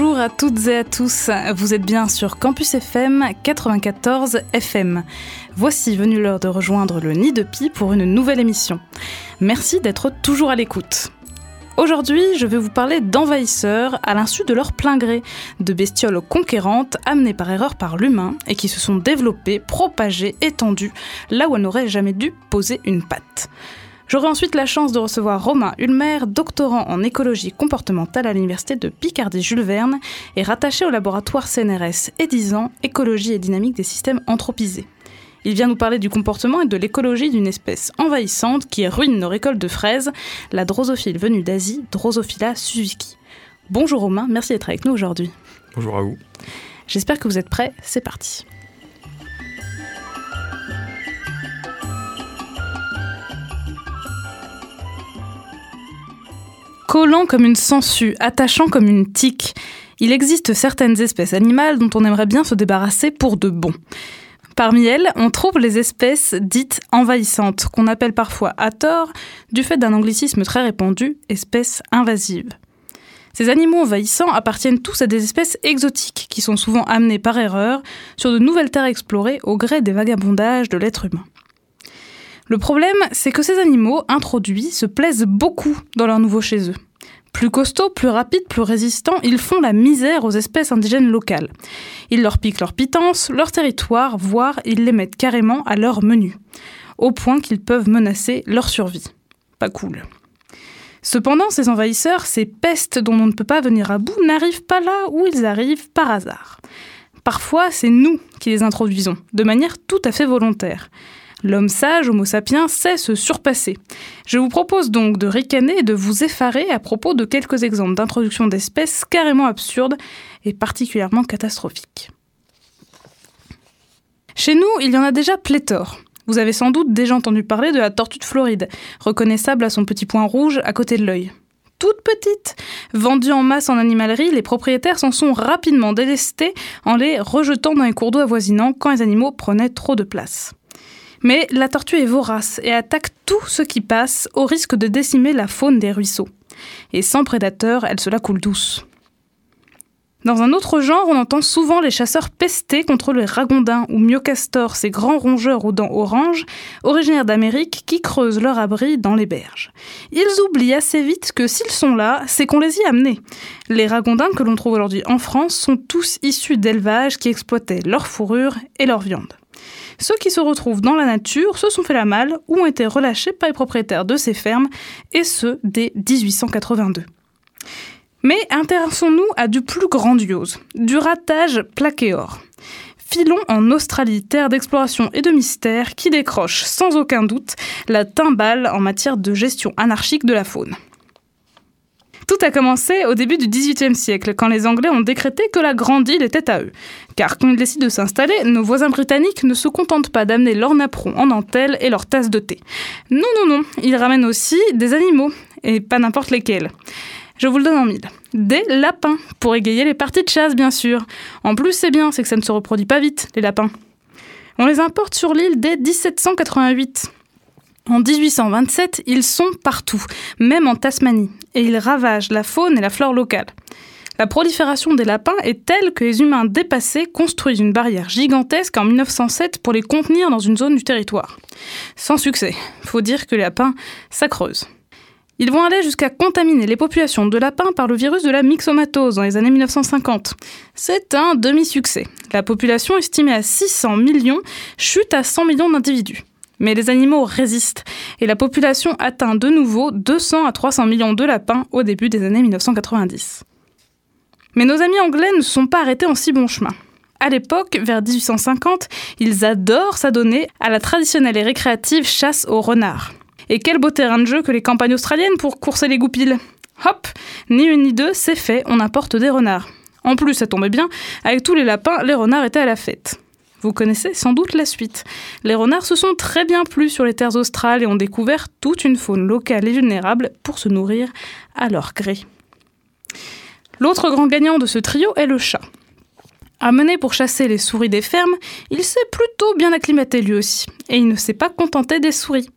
Bonjour à toutes et à tous, vous êtes bien sur Campus FM 94 FM. Voici venue l'heure de rejoindre le Nid de Pie pour une nouvelle émission. Merci d'être toujours à l'écoute. Aujourd'hui, je vais vous parler d'envahisseurs à l'insu de leur plein gré, de bestioles conquérantes amenées par erreur par l'humain et qui se sont développées, propagées, étendues, là où elles n'auraient jamais dû poser une patte. J'aurai ensuite la chance de recevoir Romain Ulmer, doctorant en écologie comportementale à l'université de Picardie Jules Verne et rattaché au laboratoire CNRS EDISAN, écologie et dynamique des systèmes anthropisés. Il vient nous parler du comportement et de l'écologie d'une espèce envahissante qui ruine nos récoltes de fraises, la drosophile venue d'Asie, Drosophila suzuki. Bonjour Romain, merci d'être avec nous aujourd'hui. Bonjour à vous. J'espère que vous êtes prêts, c'est parti. Collant comme une sangsue, attachant comme une tique, il existe certaines espèces animales dont on aimerait bien se débarrasser pour de bon. Parmi elles, on trouve les espèces dites envahissantes, qu'on appelle parfois à tort, du fait d'un anglicisme très répandu, espèces invasives. Ces animaux envahissants appartiennent tous à des espèces exotiques qui sont souvent amenées par erreur sur de nouvelles terres explorées au gré des vagabondages de l'être humain. Le problème, c'est que ces animaux introduits se plaisent beaucoup dans leur nouveau chez eux. Plus costauds, plus rapides, plus résistants, ils font la misère aux espèces indigènes locales. Ils leur piquent leur pitance, leur territoire, voire ils les mettent carrément à leur menu, au point qu'ils peuvent menacer leur survie. Pas cool. Cependant, ces envahisseurs, ces pestes dont on ne peut pas venir à bout, n'arrivent pas là où ils arrivent par hasard. Parfois, c'est nous qui les introduisons, de manière tout à fait volontaire. L'homme sage, Homo sapiens, sait se surpasser. Je vous propose donc de ricaner et de vous effarer à propos de quelques exemples d'introduction d'espèces carrément absurdes et particulièrement catastrophiques. Chez nous, il y en a déjà pléthore. Vous avez sans doute déjà entendu parler de la tortue de Floride, reconnaissable à son petit point rouge à côté de l'œil. Toute petite, vendue en masse en animalerie, les propriétaires s'en sont rapidement délestés en les rejetant dans les cours d'eau avoisinants quand les animaux prenaient trop de place. Mais la tortue est vorace et attaque tout ce qui passe au risque de décimer la faune des ruisseaux. Et sans prédateur, elle se la coule douce. Dans un autre genre, on entend souvent les chasseurs pester contre les ragondins ou myocastors, ces grands rongeurs aux dents oranges, originaires d'Amérique, qui creusent leur abri dans les berges. Ils oublient assez vite que s'ils sont là, c'est qu'on les y a amenés. Les ragondins que l'on trouve aujourd'hui en France sont tous issus d'élevages qui exploitaient leur fourrure et leur viande. Ceux qui se retrouvent dans la nature se sont fait la malle ou ont été relâchés par les propriétaires de ces fermes, et ce dès 1882. Mais intéressons-nous à du plus grandiose, du ratage plaqué or. Filons en Australie, terre d'exploration et de mystère qui décroche sans aucun doute la timbale en matière de gestion anarchique de la faune. Tout a commencé au début du XVIIIe siècle, quand les Anglais ont décrété que la Grande Île était à eux. Car quand ils décident de s'installer, nos voisins britanniques ne se contentent pas d'amener leur napperon en dentelle et leur tasse de thé. Non, non, non, ils ramènent aussi des animaux, et pas n'importe lesquels. Je vous le donne en mille. Des lapins, pour égayer les parties de chasse, bien sûr. En plus, c'est bien, c'est que ça ne se reproduit pas vite, les lapins. On les importe sur l'île dès 1788. En 1827, ils sont partout, même en Tasmanie, et ils ravagent la faune et la flore locale. La prolifération des lapins est telle que les humains dépassés construisent une barrière gigantesque en 1907 pour les contenir dans une zone du territoire. Sans succès. Faut dire que les lapins, ça creuse. Ils vont aller jusqu'à contaminer les populations de lapins par le virus de la myxomatose dans les années 1950. C'est un demi-succès. La population estimée à 600 millions chute à 100 millions d'individus. Mais les animaux résistent et la population atteint de nouveau 200 à 300 millions de lapins au début des années 1990. Mais nos amis anglais ne sont pas arrêtés en si bon chemin. À l'époque, vers 1850, ils adorent s'adonner à la traditionnelle et récréative chasse aux renards. Et quel beau terrain de jeu que les campagnes australiennes pour courser les goupilles Hop Ni une ni deux, c'est fait, on apporte des renards. En plus, ça tombait bien, avec tous les lapins, les renards étaient à la fête. Vous connaissez sans doute la suite. Les renards se sont très bien plu sur les terres australes et ont découvert toute une faune locale et vulnérable pour se nourrir à leur gré. L'autre grand gagnant de ce trio est le chat. Amené pour chasser les souris des fermes, il s'est plutôt bien acclimaté lui aussi, et il ne s'est pas contenté des souris.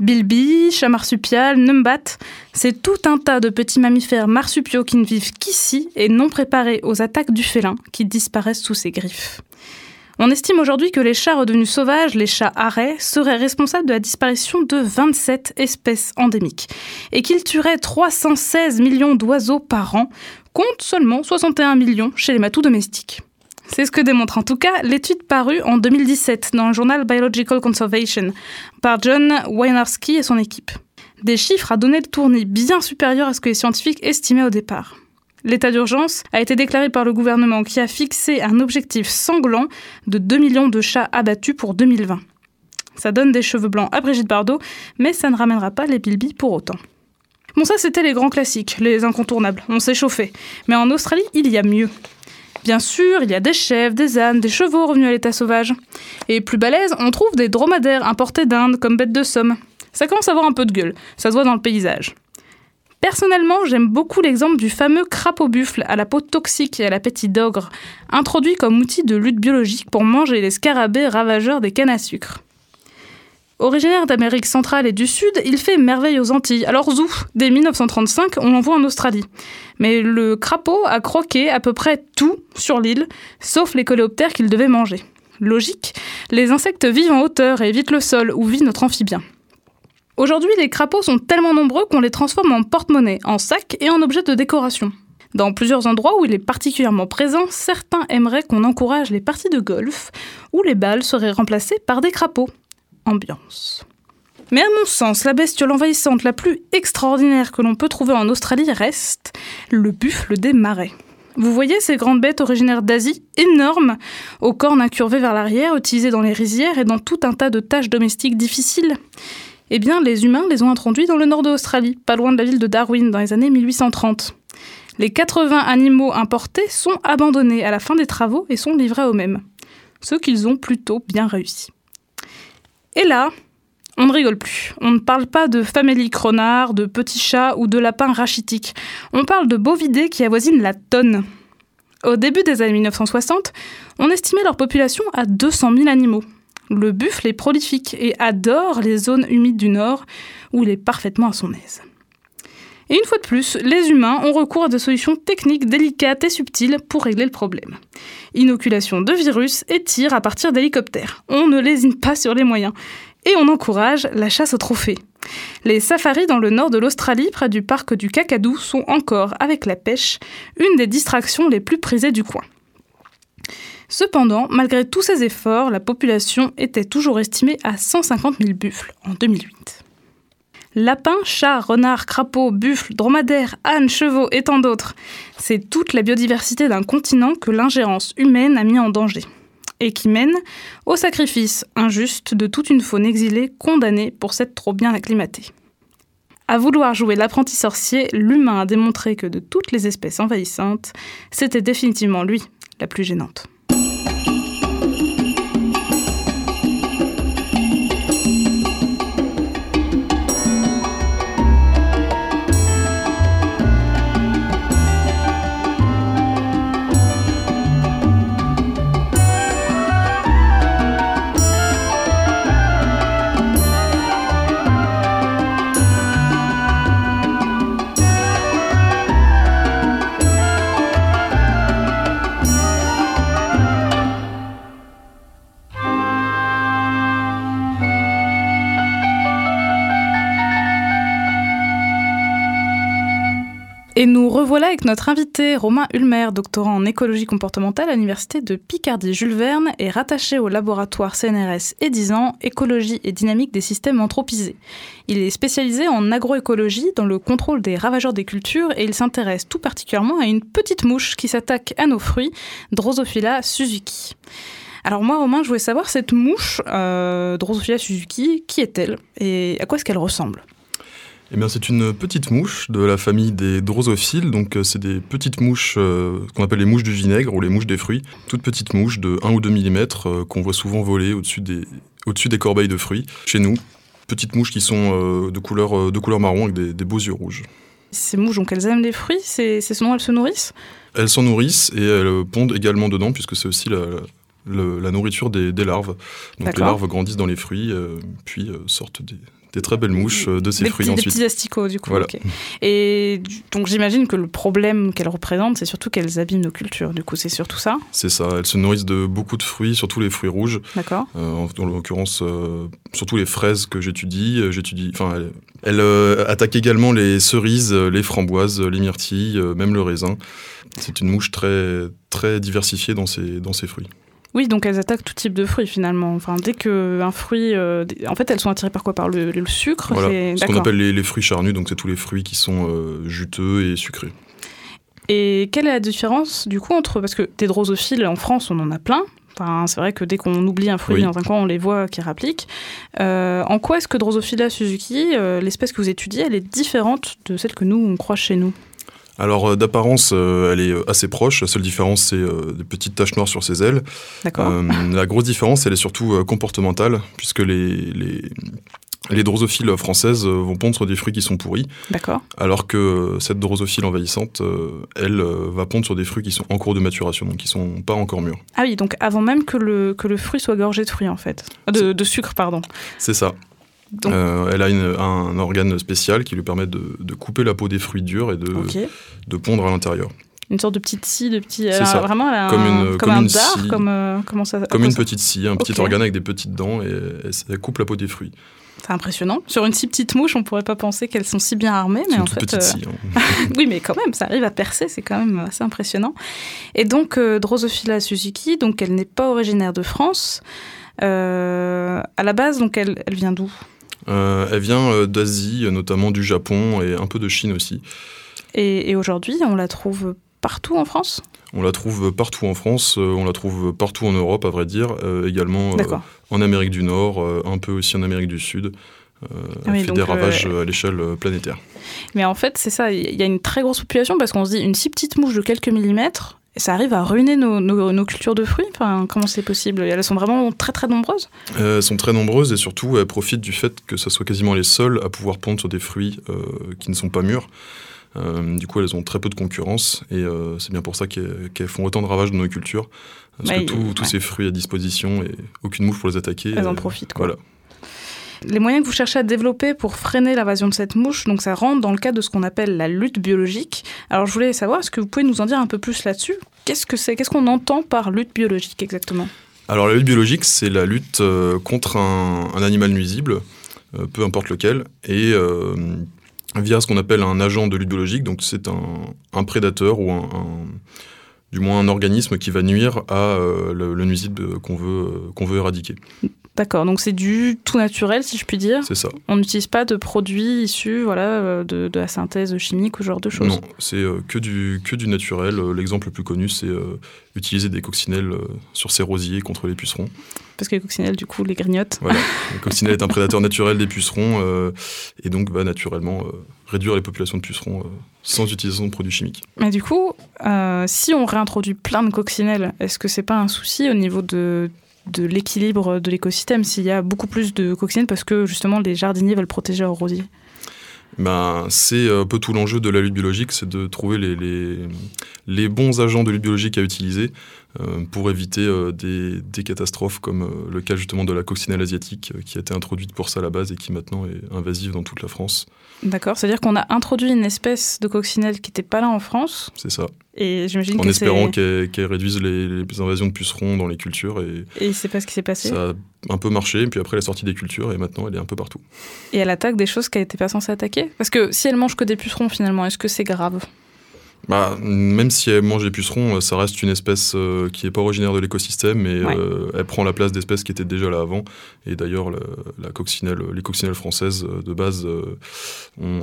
Bilby, chat marsupial, numbat, c'est tout un tas de petits mammifères marsupiaux qui ne vivent qu'ici et non préparés aux attaques du félin qui disparaissent sous ses griffes. On estime aujourd'hui que les chats redevenus sauvages, les chats arrêts, seraient responsables de la disparition de 27 espèces endémiques et qu'ils tueraient 316 millions d'oiseaux par an, compte seulement 61 millions chez les matous domestiques. C'est ce que démontre en tout cas l'étude parue en 2017 dans le journal Biological Conservation par John Wynarski et son équipe. Des chiffres à donner le tournis bien supérieurs à ce que les scientifiques estimaient au départ. L'état d'urgence a été déclaré par le gouvernement qui a fixé un objectif sanglant de 2 millions de chats abattus pour 2020. Ça donne des cheveux blancs à Brigitte Bardot, mais ça ne ramènera pas les bilbis pour autant. Bon ça c'était les grands classiques, les incontournables, on s'est chauffé. Mais en Australie, il y a mieux. Bien sûr, il y a des chèvres, des ânes, des chevaux revenus à l'état sauvage. Et plus balèze, on trouve des dromadaires importés d'Inde comme bêtes de somme. Ça commence à avoir un peu de gueule, ça se voit dans le paysage. Personnellement, j'aime beaucoup l'exemple du fameux crapaud buffle à la peau toxique et à l'appétit d'ogre, introduit comme outil de lutte biologique pour manger les scarabées ravageurs des cannes à sucre. Originaire d'Amérique centrale et du Sud, il fait merveille aux Antilles. Alors zou, dès 1935, on l'envoie en Australie. Mais le crapaud a croqué à peu près tout sur l'île, sauf les coléoptères qu'il devait manger. Logique, les insectes vivent en hauteur et évitent le sol où vit notre amphibien. Aujourd'hui, les crapauds sont tellement nombreux qu'on les transforme en porte-monnaie, en sacs et en objets de décoration. Dans plusieurs endroits où il est particulièrement présent, certains aimeraient qu'on encourage les parties de golf, où les balles seraient remplacées par des crapauds ambiance. Mais à mon sens, la bestiole envahissante la plus extraordinaire que l'on peut trouver en Australie reste le buffle des marais. Vous voyez ces grandes bêtes originaires d'Asie, énormes, aux cornes incurvées vers l'arrière, utilisées dans les rizières et dans tout un tas de tâches domestiques difficiles Eh bien, les humains les ont introduits dans le nord de l'Australie, pas loin de la ville de Darwin, dans les années 1830. Les 80 animaux importés sont abandonnés à la fin des travaux et sont livrés à eux-mêmes. Ce qu'ils ont plutôt bien réussi. Et là, on ne rigole plus. On ne parle pas de faméliques renards, de petits chats ou de lapins rachitiques. On parle de bovidés qui avoisinent la tonne. Au début des années 1960, on estimait leur population à 200 000 animaux. Le buffle est prolifique et adore les zones humides du nord où il est parfaitement à son aise. Et une fois de plus, les humains ont recours à des solutions techniques délicates et subtiles pour régler le problème. Inoculation de virus et tir à partir d'hélicoptères. On ne lésine pas sur les moyens. Et on encourage la chasse aux trophées. Les safaris dans le nord de l'Australie, près du parc du Kakadu, sont encore, avec la pêche, une des distractions les plus prisées du coin. Cependant, malgré tous ces efforts, la population était toujours estimée à 150 000 buffles en 2008. Lapins, chats, renards, crapauds, buffles, dromadaires, ânes, chevaux et tant d'autres. C'est toute la biodiversité d'un continent que l'ingérence humaine a mis en danger. Et qui mène au sacrifice injuste de toute une faune exilée condamnée pour s'être trop bien acclimatée. À vouloir jouer l'apprenti sorcier, l'humain a démontré que de toutes les espèces envahissantes, c'était définitivement lui la plus gênante. Et nous revoilà avec notre invité Romain Ulmer, doctorant en écologie comportementale à l'université de Picardie. Jules Verne est rattaché au laboratoire CNRS et 10 ans, écologie et dynamique des systèmes anthropisés. Il est spécialisé en agroécologie dans le contrôle des ravageurs des cultures et il s'intéresse tout particulièrement à une petite mouche qui s'attaque à nos fruits, Drosophila suzuki. Alors moi, Romain, je voulais savoir cette mouche, euh, Drosophila suzuki, qui est-elle et à quoi est-ce qu'elle ressemble? Eh bien, c'est une petite mouche de la famille des drosophiles. Donc, euh, c'est des petites mouches euh, qu'on appelle les mouches du vinaigre ou les mouches des fruits. Toutes petites mouches de 1 ou 2 mm euh, qu'on voit souvent voler au-dessus des, au-dessus des corbeilles de fruits. Chez nous, petites mouches qui sont de, couleur, de couleur marron avec des, beaux yeux rouges. Ces mouches, donc elles aiment les fruits? C'est, c'est ce dont elles se nourrissent? Elles s'en nourrissent et elles pondent également dedans puisque c'est aussi la, la nourriture des, larves. Donc les larves grandissent dans les fruits, puis sortent des, des très belles mouches de ces des fruits petits, ensuite. Des petits asticots, du coup. Voilà. Et donc j'imagine que le problème qu'elles représentent, c'est surtout qu'elles abîment nos cultures. Du coup, c'est surtout ça, C'est ça, elles se nourrissent de beaucoup de fruits, surtout les fruits rouges. d'accord Euh, en, en l'occurrence, euh, surtout les fraises que j'étudie. Euh, j'étudie enfin, elle, elle, euh, attaque également les cerises, euh, les framboises, euh, les myrtilles, euh, même le raisin. C'est une mouche très, très diversifiée dans ses, dans ses fruits. Oui, donc elles attaquent tout type de fruits finalement. Enfin, dès qu'un fruit. euh, en fait, elles sont attirées par quoi? Par le, le sucre Voilà, c'est- ce qu'on appelle les, les fruits charnus, donc c'est tous les fruits qui sont euh, juteux et sucrés. Et quelle est la différence du coup entre. Parce que des drosophiles en France, on en a plein. Enfin, c'est vrai que dès qu'on oublie un fruit Oui. dans un coin, on les voit qui rappliquent. Euh, en quoi est-ce que Drosophila suzuki, l'espèce que vous étudiez, elle est différente de celle que nous, on croit chez nous? Alors euh, d'apparence, euh, elle est euh, assez proche. La seule différence, c'est des petites taches noires sur ses ailes. D'accord la grosse différence, elle est surtout comportementale, puisque les, les, les drosophiles françaises vont pondre sur des fruits qui sont pourris, D'accord. alors que cette drosophile envahissante, elle, va pondre sur des fruits qui sont en cours de maturation, donc qui sont pas encore mûrs. Ah oui, donc avant même que le, que le fruit soit gorgé de fruits en fait. De, de sucre, pardon. C'est ça. Donc- Euh, elle a une- un organe spécial qui lui permet de, de couper la peau des fruits durs et de, pondre à l'intérieur. Une sorte de petite scie, de petit. Ça. Vraiment, elle a Comme un, une- comme comme un une dard, scie. comme euh, comment ça. Comme à une ça- petite scie, un petit organe avec des petites dents et elle, elle coupe la peau des fruits. C'est impressionnant. Sur une si petite mouche, on pourrait pas penser qu'elles sont si bien armées, mais une en fait, petite euh, scie. hein. oui, mais quand même, ça arrive à percer, c'est quand même assez impressionnant. Et donc, euh, Drosophila suzuki, donc elle n'est pas originaire de France. Euh, à la base, donc elle, elle vient d'où? Euh, elle vient euh, d'Asie, euh, notamment du Japon et un peu de Chine aussi. Et, et aujourd'hui, on la trouve partout en France? On la trouve partout en France, euh, on la trouve partout en Europe, à vrai dire, euh, également euh, en Amérique du Nord, euh, un peu aussi en Amérique du Sud. Euh, elle Oui, fait des ravages euh, euh, à l'échelle euh, planétaire. Mais en fait, c'est ça, il y a une très grosse population parce qu'on se dit une si petite mouche de quelques millimètres, ça arrive à ruiner nos, nos- nos cultures de fruits. Enfin, comment c'est possible? Elles sont vraiment très très nombreuses? Euh, elles sont très nombreuses et surtout elles profitent du fait que ce soit quasiment les seules à pouvoir pondre sur des fruits euh, qui ne sont pas mûrs. Euh, du coup, elles ont très peu de concurrence et c'est bien pour ça qu'elles font autant de ravages dans nos cultures. Parce Ouais, que tous ouais. ces fruits à disposition et aucune mouche pour les attaquer. Elles en profitent. Quoi. Voilà. Les moyens que vous cherchez à développer pour freiner l'invasion de cette mouche, donc ça rentre dans le cadre de ce qu'on appelle la lutte biologique. Alors je voulais savoir, est-ce que vous pouvez nous en dire un peu plus là-dessus? Qu'est-ce que c'est Qu'est-ce qu'on entend par lutte biologique exactement? Alors la lutte biologique, c'est la lutte euh, contre un, animal nuisible, euh, peu importe lequel, et euh, via ce qu'on appelle un agent de lutte biologique, donc c'est un, prédateur ou un, du moins un organisme qui va nuire à le, le nuisible qu'on veut, qu'on veut éradiquer. D'accord, donc c'est du tout naturel si je puis dire. C'est ça. On n'utilise pas de produits issus voilà, euh, de, de la synthèse chimique ou ce genre de choses. Non, c'est euh, que, du, que du naturel. Euh, L'exemple le plus connu, c'est euh, utiliser des coccinelles sur ses rosiers contre les pucerons. Parce que les coccinelles, du coup, les grignotent. Voilà. Le coccinelle est un prédateur naturel des pucerons euh, et donc va naturellement euh, réduire les populations de pucerons sans utilisation de produits chimiques. Mais du coup, si on réintroduit plein de coccinelles, est-ce que c'est pas un souci au niveau de, de l'équilibre de l'écosystème s'il y a beaucoup plus de coccinelles parce que justement les jardiniers veulent protéger leurs rosiers. Ben, c'est un peu tout l'enjeu de la lutte biologique, c'est de trouver les, les, les bons agents de lutte biologique à utiliser. euh, pour éviter euh, des, des catastrophes comme euh, le cas justement de la coccinelle asiatique euh, qui a été introduite pour ça à la base et qui maintenant est invasive dans toute la France. D'accord C'est-à-dire qu'on a introduit une espèce de coccinelle qui n'était pas là en France C'est ça. et j'imagine En que espérant qu'elle réduise les, les invasions de pucerons dans les cultures et Et c'est pas ce qui s'est passé. ça a un peu marché. Puis après, elle est sortie des cultures et maintenant elle est un peu partout. Et elle attaque des choses qu'elle n'était pas censée attaquer? Parce que si elle mange que des pucerons finalement, est-ce que c'est grave? Bah, même si elle mange des pucerons, euh, ça reste une espèce euh, qui n'est pas originaire de l'écosystème et Ouais. euh, elle prend la place d'espèces qui étaient déjà là avant. Et d'ailleurs, la, la coccinelle, les coccinelles françaises de base euh, ont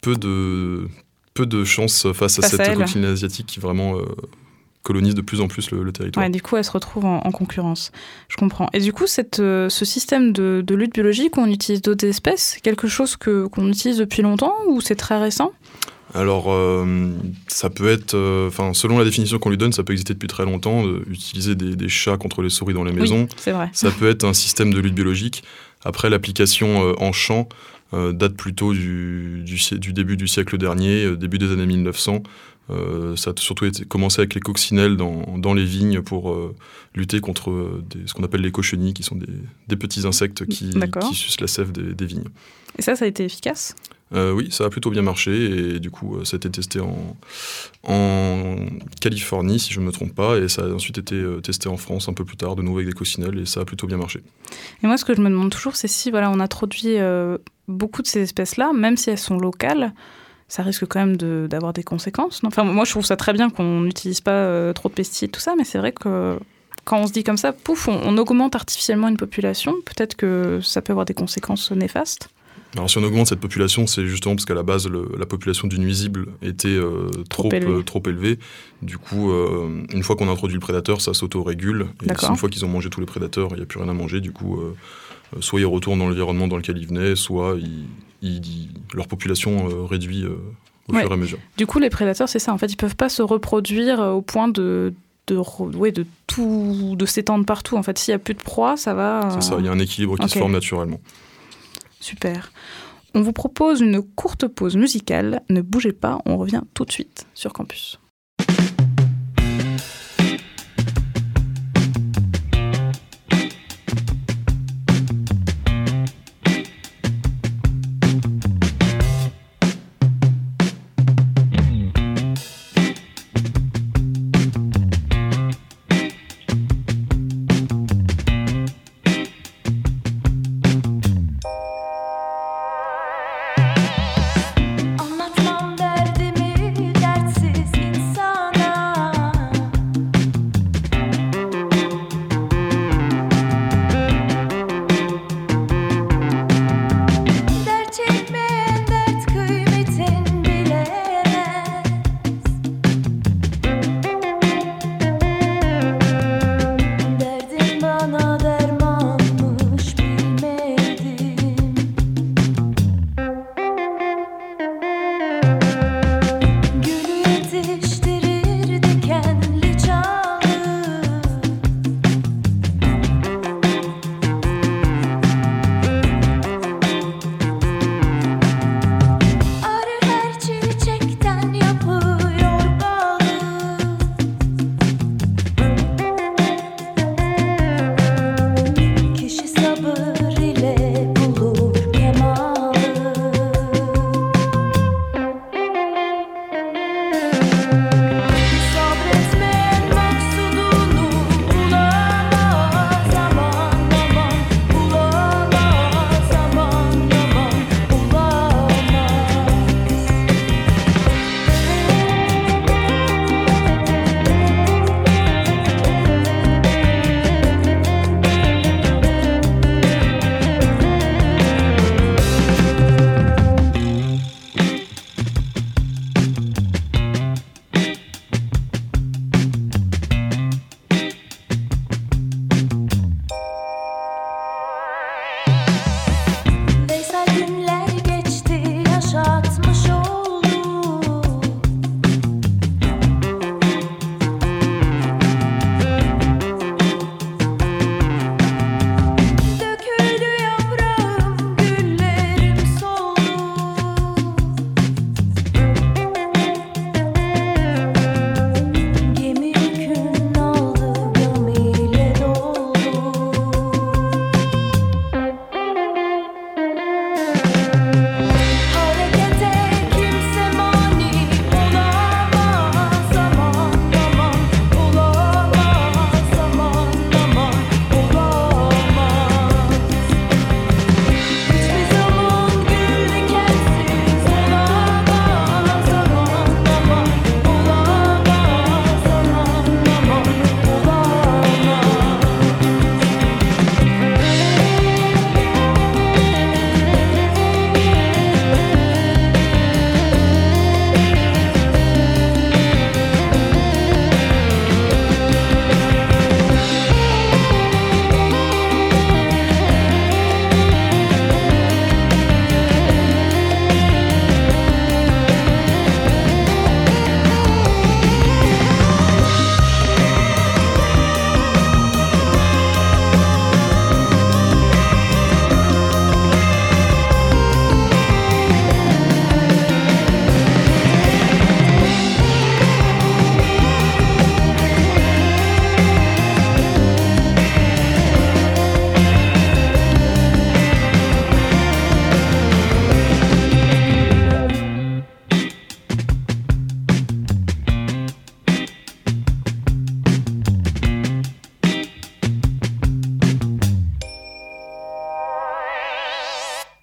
peu de peu de chance face à Face à cette elle. coccinelle asiatique qui vraiment colonise de plus en plus le, le territoire. Ouais, du coup, elle se retrouve en, en concurrence. Je comprends. Et du coup, cette, euh, ce système de, de lutte biologique, on utilise d'autres espèces, c'est quelque chose que qu'on utilise depuis longtemps ou c'est très récent? Alors, euh, ça peut être, euh, enfin, selon la définition qu'on lui donne, ça peut exister depuis très longtemps, euh, utiliser des, des chats contre les souris dans les maisons. Oui, vrai. Ça peut être un système de lutte biologique. Après, l'application euh, en champ date plutôt du, du, si- du début du siècle dernier, début des années 1900. Euh, ça a surtout été, commencé avec les coccinelles dans, dans les vignes pour lutter contre des, ce qu'on appelle les cochenilles, qui sont des, des petits insectes qui, qui, sucent la sève des, des, vignes. Et ça, ça a été efficace? Euh, Oui, ça a plutôt bien marché et du coup, ça a été testé en, Californie, si je ne me trompe pas, et ça a ensuite été testé en France un peu plus tard, de nouveau avec des coccinelles, et ça a plutôt bien marché. Et moi, ce que je me demande toujours, c'est si voilà, on introduit beaucoup de ces espèces-là, même si elles sont locales, ça risque quand même d'avoir des conséquences. Enfin, moi, je trouve ça très bien qu'on n'utilise pas euh, trop de pesticides, tout ça, mais c'est vrai que quand on se dit comme ça, pouf, on, augmente artificiellement une population, peut-être que ça peut avoir des conséquences néfastes. Alors si on augmente cette population, c'est justement parce qu'à la base, la population du nuisible était euh, trop, trop, élevée. Du coup, euh, une fois qu'on a introduit le prédateur, ça s'auto-régule. Et une fois qu'ils ont mangé tous les prédateurs, il n'y a plus rien à manger. Du coup, soit ils retournent dans l'environnement dans lequel ils venaient, soit ils, leur population euh, réduit euh, au fur et à mesure. Du coup, les prédateurs, c'est ça. En fait, ils peuvent pas se reproduire euh, au point de de, ouais, de tout de s'étendre partout. En fait, s'il y a plus de proie, ça va. C'est ça. Il y a un équilibre qui se forme naturellement. Super. On vous propose une courte pause musicale. Ne bougez pas, on revient tout de suite sur campus.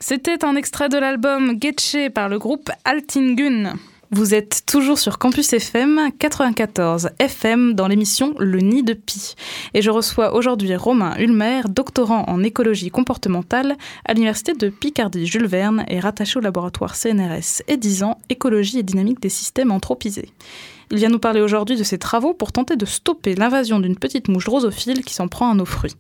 C'était un extrait de l'album Getche par le groupe Altingun. Vous êtes toujours sur Campus FM 94 FM dans l'émission Le Nid de Pi. Et je reçois aujourd'hui Romain Ulmer, doctorant en écologie comportementale à l'Université de Picardie Jules Verne et rattaché au laboratoire CNRS et 10 ans Écologie et dynamique des systèmes anthropisés. Il vient nous parler aujourd'hui de ses travaux pour tenter de stopper l'invasion d'une petite mouche drosophile qui s'en prend à nos fruits.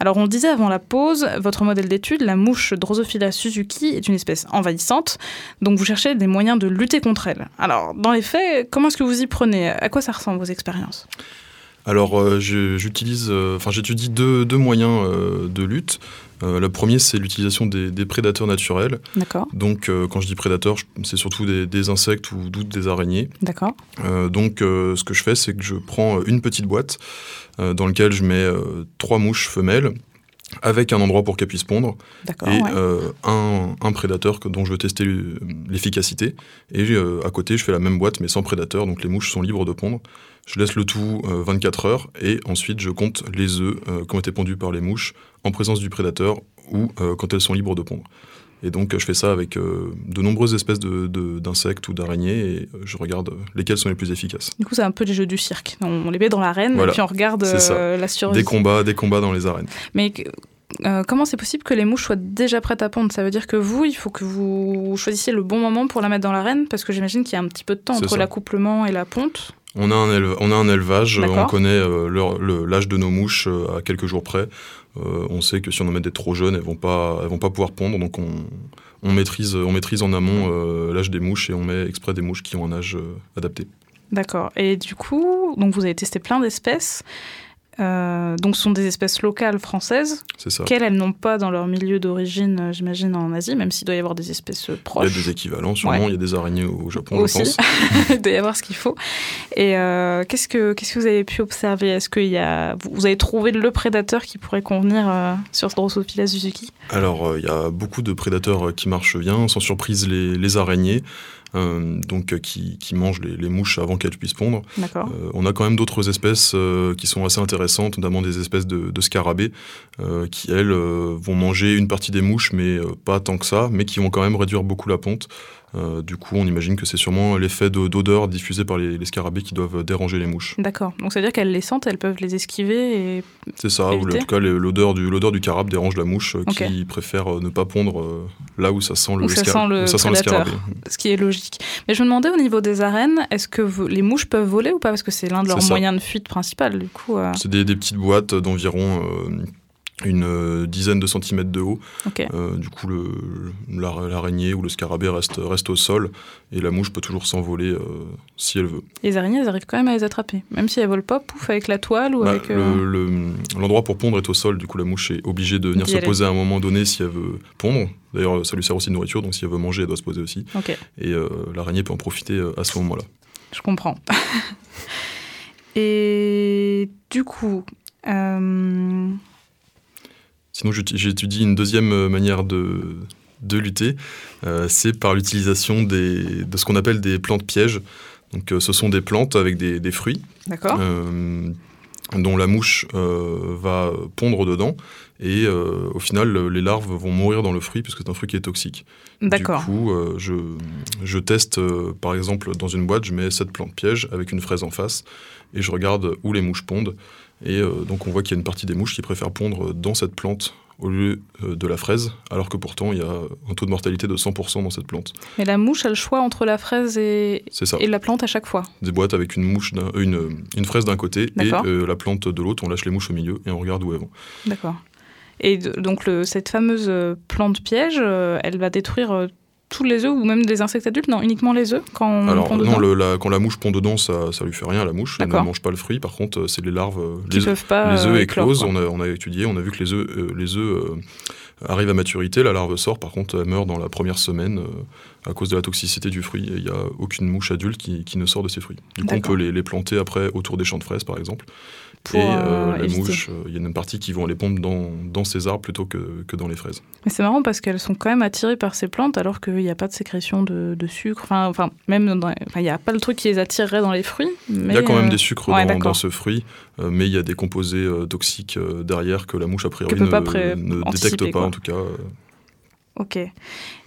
Alors on le disait avant la pause, votre modèle d'étude, la mouche Drosophila suzuki, est une espèce envahissante, donc vous cherchez des moyens de lutter contre elle. Alors dans les faits, comment est-ce que vous y prenez? À quoi ça ressemble vos expériences? Alors, euh, j'utilise, euh, enfin, j'étudie deux, moyens euh, de lutte. Le premier, c'est l'utilisation des, prédateurs naturels. D'accord. Donc, quand je dis prédateurs, c'est surtout des, insectes ou des araignées. D'accord. donc, ce que je fais, c'est que je prends une petite boîte dans laquelle je mets trois mouches femelles avec un endroit pour qu'elles puissent pondre et un, un, prédateur dont je veux tester l'efficacité. Et à côté, je fais la même boîte mais sans prédateur, donc les mouches sont libres de pondre. Je laisse le tout 24 euh, heures et ensuite je compte les œufs euh, qui ont été pondus par les mouches en présence du prédateur ou euh, quand elles sont libres de pondre. Et donc je fais ça avec de nombreuses espèces d'insectes ou d'araignées et je regarde lesquelles sont les plus efficaces. Du coup c'est un peu les jeux du cirque. On les met dans l'arène et puis on regarde la survie. Des combats, des combats dans les arènes. Mais comment c'est possible que les mouches soient déjà prêtes à pondre? Ça veut dire que vous, il faut que vous choisissiez le bon moment pour la mettre dans l'arène? Parce que j'imagine qu'il y a un petit peu de temps entre l'accouplement et la ponte. On a un, on a un élevage, on connaît euh, l'âge de nos mouches euh, à quelques jours près. Euh, on sait que si on en met des trop jeunes, elles vont pas, elles vont pas pouvoir pondre. Donc on, maîtrise, on maîtrise en amont l'âge des mouches et on met exprès des mouches qui ont un âge adapté. D'accord. Et du coup, donc vous avez testé plein d'espèces. Euh, donc ce sont des espèces locales françaises, qu'elles elles n'ont pas dans leur milieu d'origine, euh, j'imagine, en Asie, même s'il doit y avoir des espèces proches. Il y a des équivalents, sûrement, il y a des araignées au Japon, je pense. il doit y avoir ce qu'il faut. Et euh, qu'est-ce, que, vous avez pu observer? Est-ce que y a... vous avez trouvé le prédateur qui pourrait convenir sur Drosophila suzuki Alors, il y a beaucoup de prédateurs qui marchent bien, sans surprise les, les araignées. Euh, donc euh, qui, qui mangent les, mouches avant qu'elles puissent pondre. Euh, on a quand même d'autres espèces qui sont assez intéressantes, notamment des espèces de, de scarabées qui, elles, vont manger une partie des mouches, mais pas tant que ça, mais qui vont quand même réduire beaucoup la ponte. Euh, du coup, on imagine que c'est sûrement l'effet d'odeur diffusé par les, scarabées qui doivent déranger les mouches. D'accord. Donc, ça veut dire qu'elles les sentent, elles peuvent les esquiver et. C'est ça, ou en tout cas, l'odeur du, du carabe dérange la mouche euh, qui préfère euh, ne pas pondre là où ça sent le, ça sent le, scarabée. Ce qui est logique. Mais je me demandais au niveau des arènes, est-ce que les mouches peuvent voler ou pas? Parce que c'est l'un de leurs moyens de fuite principal, du coup. C'est des, des, petites boîtes d'environ une euh, dizaine de centimètres de haut. Euh, du coup, l'araignée ou le scarabée reste, reste au sol et la mouche peut toujours s'envoler euh, si elle veut. Les araignées, elles arrivent quand même à les attraper, même si elles volent pas, pouf, avec la toile ou bah, avec. L'endroit pour pondre est au sol, du coup, la mouche est obligée de venir se poser à un moment donné si elle veut pondre. D'ailleurs, ça lui sert aussi de nourriture, donc si elle veut manger, elle doit se poser aussi. Et l'araignée peut en profiter à ce moment-là. Je comprends. et du coup. Sinon, j'étudie une deuxième euh, manière de, de lutter, euh, c'est par l'utilisation de ce qu'on appelle des plantes pièges. Donc, euh, ce sont des plantes avec des, des fruits. dont la mouche va pondre dedans et au final les larves vont mourir dans le fruit parce que c'est un fruit qui est toxique. D'accord. Du coup, je, je, teste par exemple dans une boîte, je mets cette plante piège avec une fraise en face et je regarde où les mouches pondent et euh, donc on voit qu'il y a une partie des mouches qui préfèrent pondre dans cette plante au lieu euh, de la fraise, alors que pourtant il y a un taux de mortalité de 100% dans cette plante. Mais la mouche a le choix entre la fraise et, et la plante à chaque fois Des boîtes avec une, mouche une, une fraise d'un côté et euh, la plante de l'autre, on lâche les mouches au milieu et on regarde où elles vont. D'accord. Et donc le, cette fameuse plante piège, elle va détruire tous les œufs ou même des insectes adultes Non, uniquement les œufs quand on Alors, pond non, la, quand la mouche pond dedans, ça, ça lui fait rien à la mouche. Elle ne mange pas le fruit. Par contre, c'est les larves. Qui les, peuvent pas les œufs euh, éclosent. On a, on a, étudié, on a vu que les œufs, euh, les œufs euh, arrivent à maturité. La larve sort. Par contre, elle meurt dans la première semaine à cause de la toxicité du fruit. Il n'y a aucune mouche adulte qui, qui, ne sort de ces fruits. Du coup, on peut les, les planter après autour des champs de fraises, par exemple et euh, euh, les mouches, euh, il y a une partie qui vont aller pondre dans, dans ces arbres plutôt que, que dans les fraises. Mais c'est marrant parce qu'elles sont quand même attirées par ces plantes alors qu'il n'y a pas de sécrétion de, de sucre. Enfin, enfin même il n'y a pas le truc qui les attirerait dans les fruits. il y a quand même des sucres dans, dans, ce fruit, mais il y a des composés toxiques derrière que la mouche a priori ne, ne détecte pas en tout cas. Ok.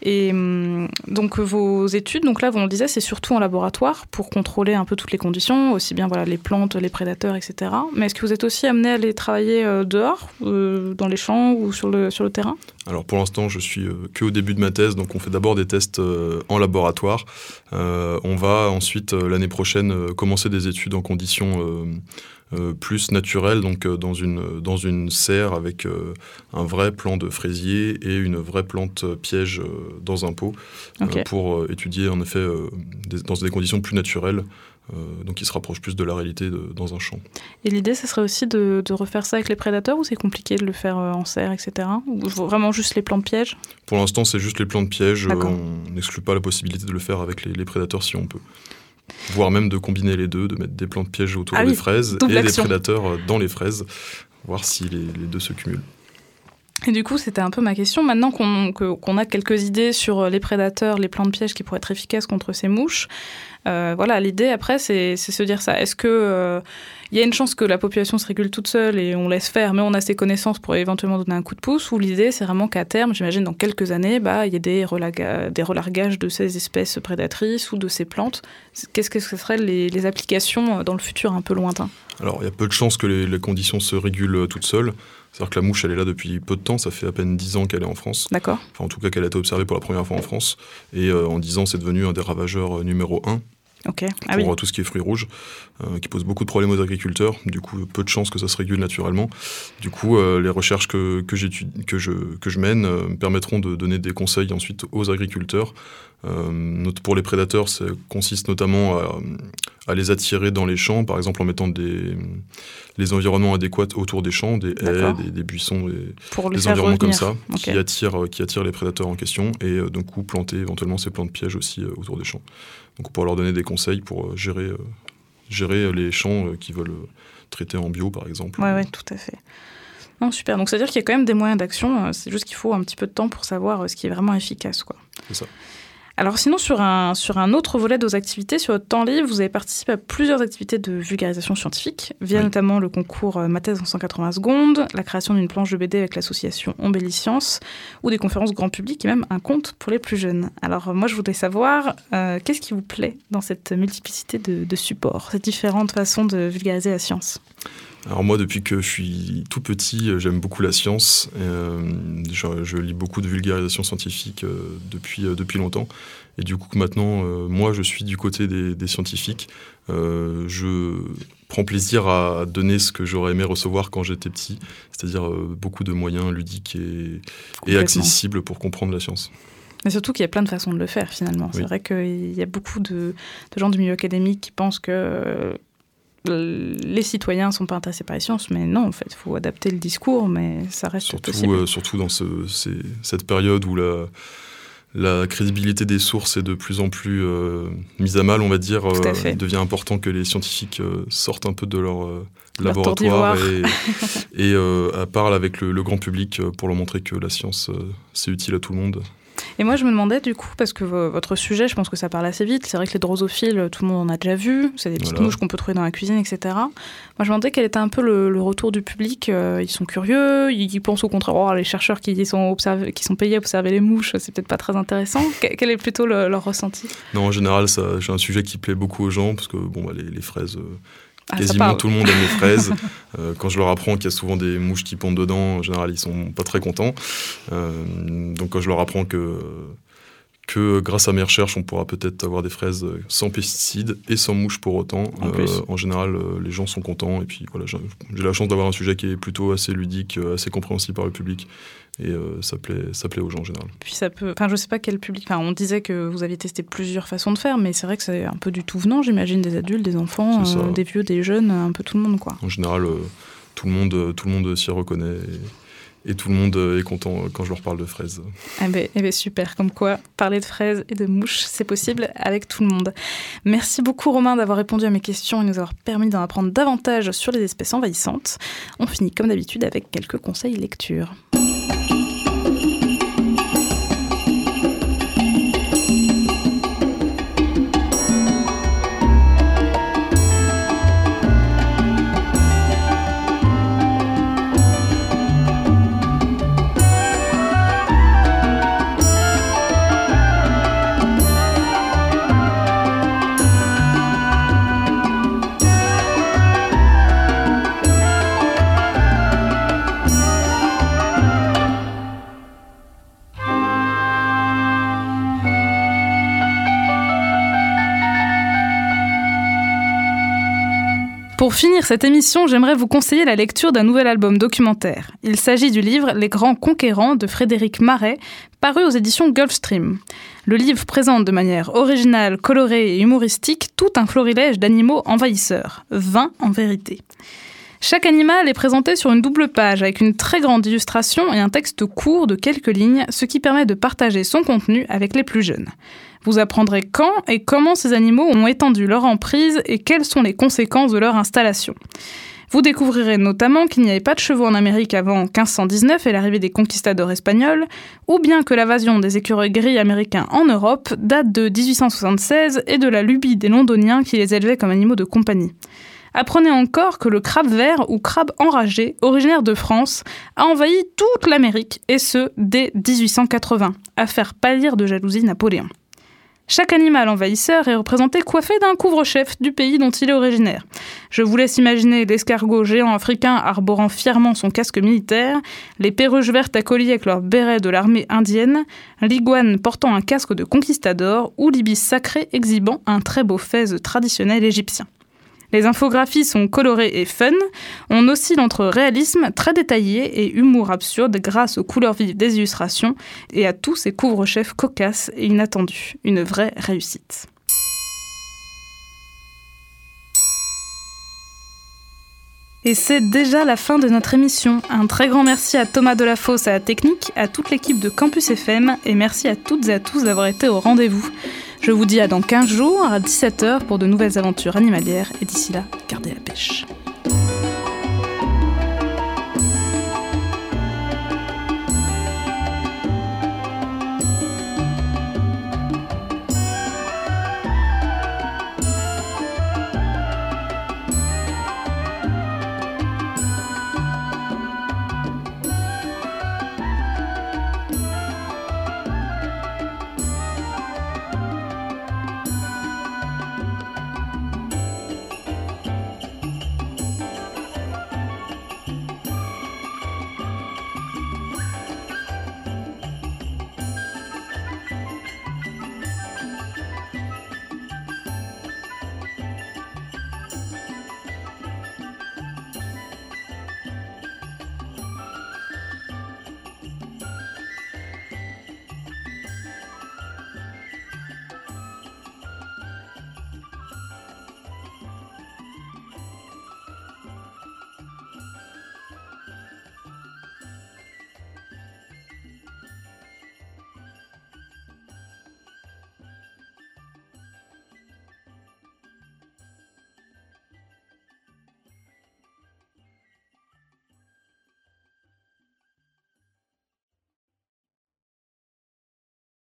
Et hum, donc vos études, donc là, on le disait, c'est surtout en laboratoire pour contrôler un peu toutes les conditions, aussi bien voilà les plantes, les prédateurs, etc. Mais est-ce que vous êtes aussi amené à aller travailler euh, dehors, euh, dans les champs ou sur le, sur le terrain? Alors pour l'instant, je suis euh, que au début de ma thèse, donc on fait d'abord des tests en laboratoire. on va ensuite l'année prochaine commencer des études en conditions euh, plus naturel, donc euh, dans, une, dans une serre avec euh, un vrai plant de fraisier et une vraie plante piège dans un pot, pour étudier en effet dans des conditions plus naturelles. donc qui se rapproche plus de la réalité dans un champ. Et l'idée, ce serait aussi de, de, refaire ça avec les prédateurs ou c'est compliqué de le faire en serre, etc. Ou vraiment juste les plants de piège Pour l'instant, c'est juste les plants de piège. on n'exclut pas la possibilité de le faire avec les, les prédateurs si on peut voire même de combiner les deux, de mettre des plantes pièges autour ah des fraises et des prédateurs euh, dans les fraises, voir si les, deux se cumulent. Et du coup, c'était un peu ma question. Maintenant qu'on a quelques idées sur euh, les prédateurs, les plantes pièges qui pourraient être efficaces contre ces mouches, euh, voilà, l'idée après, c'est se dire ça. Est-ce que il y a une chance que la population se régule toute seule et on laisse faire, mais on a ses connaissances pour éventuellement donner un coup de pouce, ou l'idée c'est vraiment qu'à terme, j'imagine dans quelques années, bah, il y ait des, relargages de ces espèces prédatrices ou de ces plantes. Qu'est-ce que ce seraient les, applications euh, dans le futur un peu lointain? Alors il y a peu de chances que les, conditions se régulent euh, toutes seules. C'est-à-dire que la mouche, elle est là depuis peu de temps, ça fait à peine 10 ans qu'elle est en France. D'accord. Enfin, en tout cas, qu'elle a été observée pour la première fois en France. Et euh, en 10 ans, c'est devenu un des ravageurs numéro 1 ah pour tout ce qui est fruits rouges, euh, qui pose beaucoup de problèmes aux agriculteurs. Du coup, peu de chances que ça se régule naturellement. Du coup, euh, les recherches que, que, que, je, que je mène euh, permettront de donner des conseils ensuite aux agriculteurs. pour les prédateurs, ça consiste notamment à, à, les attirer dans les champs, par exemple en mettant des, les environnements adéquats autour des champs, des haies, des, buissons, des, des environnements comme ça, qui, attirent, qui attirent les prédateurs en question, et d'un coup planter éventuellement ces plantes pièges aussi autour des champs. Donc pour leur donner des conseils pour euh, gérer, euh, gérer les champs euh, qui veulent traiter en bio, par exemple. Oui, ouais, tout à fait. Non, super. Donc, c'est-à-dire qu'il y a quand même des moyens d'action. C'est juste qu'il faut un petit peu de temps pour savoir ce qui est vraiment efficace. C'est ça. Alors sinon, sur un, sur un autre volet de vos activités, sur votre temps libre, vous avez participé à plusieurs activités de vulgarisation scientifique, via notamment le concours euh, Ma thèse en 180 secondes, la création d'une planche de BD avec l'association Ombelliscience, ou des conférences grand public et même un conte pour les plus jeunes. Alors moi, je voudrais savoir, euh, qu'est-ce qui vous plaît dans cette multiplicité de, de supports, ces différentes façons de vulgariser la science? Alors moi, depuis que je suis tout petit, euh, j'aime beaucoup la science. Euh, je, lis beaucoup de vulgarisation scientifique euh, depuis, depuis longtemps. Et du coup, maintenant, moi, je suis du côté des, scientifiques. je prends plaisir à donner ce que j'aurais aimé recevoir quand j'étais petit, c'est-à-dire beaucoup de moyens ludiques et, et, accessibles pour comprendre la science. Mais surtout qu'il y a plein de façons de le faire finalement. C'est vrai qu'il y a beaucoup de, de, gens du milieu académique qui pensent que les citoyens ne sont pas intéressés par les sciences, mais non, en fait, il faut adapter le discours, mais ça reste surtout, possible. Euh, surtout dans ce, cette période où la, la crédibilité des sources est de plus en plus euh, mise à mal, on va dire. Euh, il devient important que les scientifiques sortent un peu de leur laboratoire et, et parlent avec le, le, grand public pour leur montrer que la science, c'est utile à tout le monde. Et moi, je me demandais du coup, parce que votre sujet, je pense que ça parle assez vite. C'est vrai que les drosophiles, tout le monde en a déjà vu. C'est des petites mouches qu'on peut trouver dans la cuisine, etc. Moi, je me demandais quel était un peu le, retour du public. Euh, ils sont curieux, ils pensent au contraire, oh, les chercheurs qui sont, qui sont payés à observer les mouches, c'est peut-être pas très intéressant. quel est plutôt leur ressenti? Non, en général, j'ai un sujet qui plaît beaucoup aux gens, parce que bon, bah, les, fraises. Euh, ah, quasiment tout le monde aime les fraises. Euh, quand je leur apprends qu'il y a souvent des mouches qui pondent dedans, en général, ils sont pas très contents. Euh, donc quand je leur apprends que que grâce à mes recherches, on pourra peut-être avoir des fraises sans pesticides et sans mouches pour autant. En, euh, général, les gens sont contents. Et puis voilà, j'ai la chance d'avoir un sujet qui est plutôt assez ludique, assez compréhensible par le public et euh, ça, plaît, ça plaît aux gens en général. Puis ça peut, enfin je sais pas quel public, enfin on disait que vous aviez testé plusieurs façons de faire, mais c'est vrai que c'est un peu du tout venant, j'imagine, des adultes, des enfants, euh, des vieux, des jeunes, un peu tout le monde quoi. En général, euh, tout le monde, tout le monde s'y reconnaît. Et... tout le monde est content quand je leur parle de fraises. Eh ben, eh ben super, comme quoi parler de fraises et de mouches, c'est possible avec tout le monde. Merci beaucoup Romain d'avoir répondu à mes questions et nous avoir permis d'en apprendre davantage sur les espèces envahissantes. On finit comme d'habitude avec quelques conseils lecture. Música Pour finir cette émission, j'aimerais vous conseiller la lecture d'un nouvel album documentaire. Il s'agit du livre Les Grands Conquérants de Frédéric Marais, paru aux éditions Gulfstream. Le livre présente de manière originale, colorée et humoristique tout un florilège d'animaux envahisseurs, 20 en vérité. Chaque animal est présenté sur une double page avec une très grande illustration et un texte court de quelques lignes, ce qui permet de partager son contenu avec les plus jeunes. Vous apprendrez quand et comment ces animaux ont étendu leur emprise et quelles sont les conséquences de leur installation. Vous découvrirez notamment qu'il n'y avait pas de chevaux en Amérique avant 1519 et l'arrivée des conquistadors espagnols, ou bien que l'invasion des écureuils gris américains en Europe date de 1876 et de la lubie des londoniens qui les élevaient comme animaux de compagnie. Apprenez encore que le crabe vert ou crabe enragé, originaire de France, a envahi toute l'Amérique, et ce, dès 1880, à faire pâlir de jalousie Napoléon. Chaque animal envahisseur est représenté coiffé d'un couvre-chef du pays dont il est originaire. Je vous laisse imaginer l'escargot géant africain arborant fièrement son casque militaire, les perruches vertes à collier avec leur béret de l'armée indienne, l'iguane portant un casque de conquistador ou l'ibis sacré exhibant un très beau fez traditionnel égyptien. Les infographies sont colorées et fun. On oscille entre réalisme très détaillé et humour absurde grâce aux couleurs vives des illustrations et à tous ces couvre-chefs cocasses et inattendus. Une vraie réussite. Et c'est déjà la fin de notre émission. Un très grand merci à Thomas Delafosse à la technique, à toute l'équipe de Campus FM et merci à toutes et à tous d'avoir été au rendez-vous. Je vous dis à dans 15 jours à 17h pour de nouvelles aventures animalières et d'ici là, gardez la pêche.